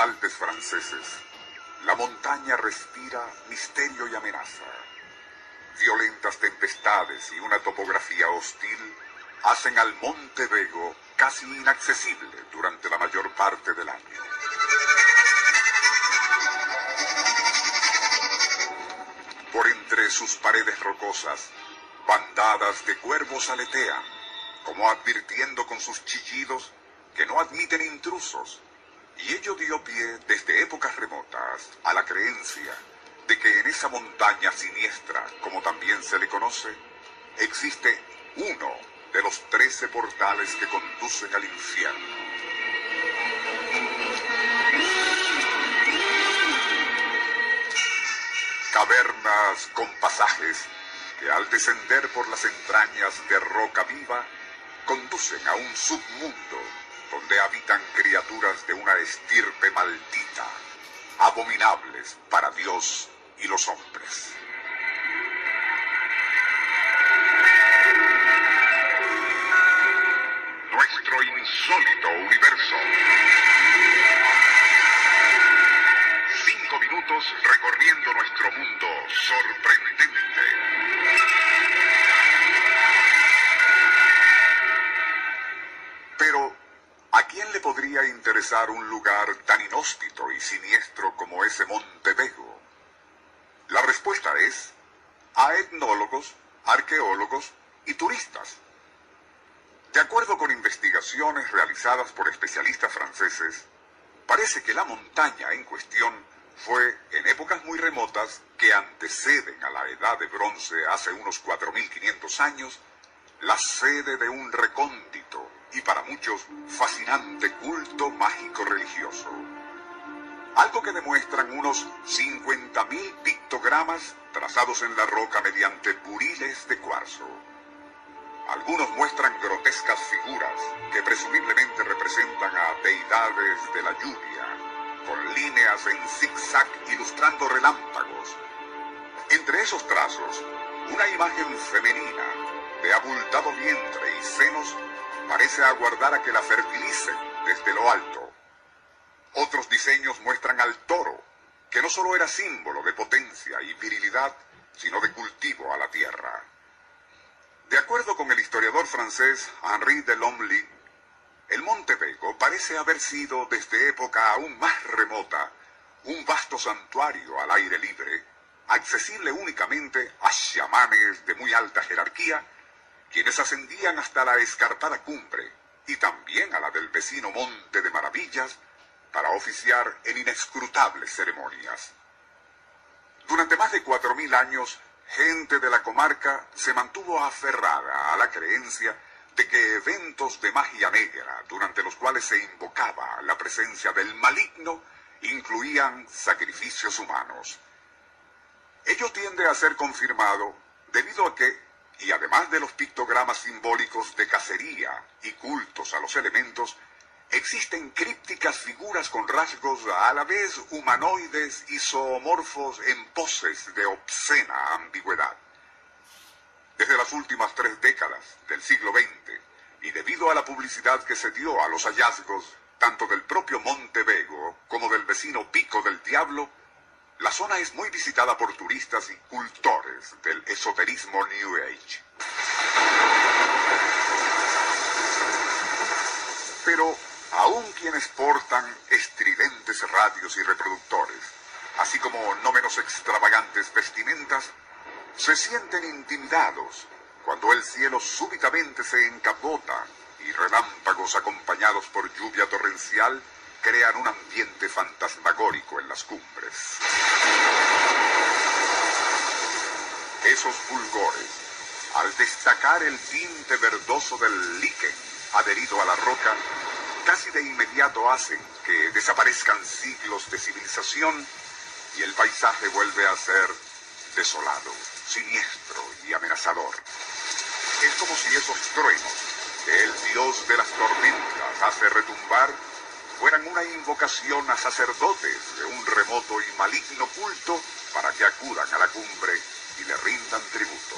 Alpes franceses, la montaña respira misterio y amenaza. Violentas tempestades y una topografía hostil hacen al Monte Vego casi inaccesible durante la mayor parte del año. Por entre sus paredes rocosas, bandadas de cuervos aletean, como advirtiendo con sus chillidos que no admiten intrusos, y ello dio pie desde épocas remotas a la creencia de que en esa montaña siniestra, como también se le conoce, existe uno de los trece portales que conducen al infierno. Cavernas con pasajes que al descender por las entrañas de roca viva conducen a un submundo donde habitan criaturas de una estirpe maldita, abominables para Dios y los hombres. Nuestro insólito universo. Cinco minutos recorriendo nuestro mundo sorprendente. Pero, ¿a quién le podría interesar un lugar tan inhóspito y siniestro como ese Monte Vego? La respuesta es a etnólogos, arqueólogos y turistas. De acuerdo con investigaciones realizadas por especialistas franceses, parece que la montaña en cuestión fue en épocas muy remotas que anteceden a la edad de bronce hace unos 4.500 años, la sede de un recóndito y para muchos fascinante culto mágico religioso. Algo que demuestran unos 50.000 pictogramas trazados en la roca mediante buriles de cuarzo. Algunos muestran grotescas figuras que presumiblemente representan a deidades de la lluvia, con líneas en zigzag ilustrando relámpagos. Entre esos trazos, una imagen femenina de abultado vientre y senos parece aguardar a que la fertilicen desde lo alto. Otros diseños muestran al toro, que no solo era símbolo de potencia y virilidad, sino de cultivo a la tierra. De acuerdo con el historiador francés Henri de Lomely, el Monte Vego parece haber sido desde época aún más remota un vasto santuario al aire libre, accesible únicamente a chamanes de muy alta jerarquía, quienes ascendían hasta la escarpada cumbre y también a la del vecino Monte de Maravillas para oficiar en inescrutables ceremonias. Durante más de cuatro mil años, gente de la comarca se mantuvo aferrada a la creencia de que eventos de magia negra, durante los cuales se invocaba la presencia del maligno, incluían sacrificios humanos. Ello tiende a ser confirmado debido a que, y además de los pictogramas simbólicos de cacería y cultos a los elementos, existen crípticas figuras con rasgos a la vez humanoides y zoomorfos en poses de obscena ambigüedad. Desde las últimas tres décadas del siglo XX, y debido a la publicidad que se dio a los hallazgos tanto del propio Monte Vego como del vecino Pico del Diablo, la zona es muy visitada por turistas y cultores del esoterismo New Age. Pero aún quienes portan estridentes radios y reproductores, así como no menos extravagantes vestimentas, se sienten intimidados cuando el cielo súbitamente se encapota y relámpagos acompañados por lluvia torrencial crean un ambiente fantasmagórico en las cumbres. Esos fulgores, al destacar el tinte verdoso del líquen adherido a la roca, casi de inmediato hacen que desaparezcan siglos de civilización y el paisaje vuelve a ser desolado, siniestro y amenazador. Es como si esos truenos que el dios de las tormentas hace retumbar fueran una invocación a sacerdotes de un remoto y maligno culto para que acudan a la cumbre y le rindan tributo.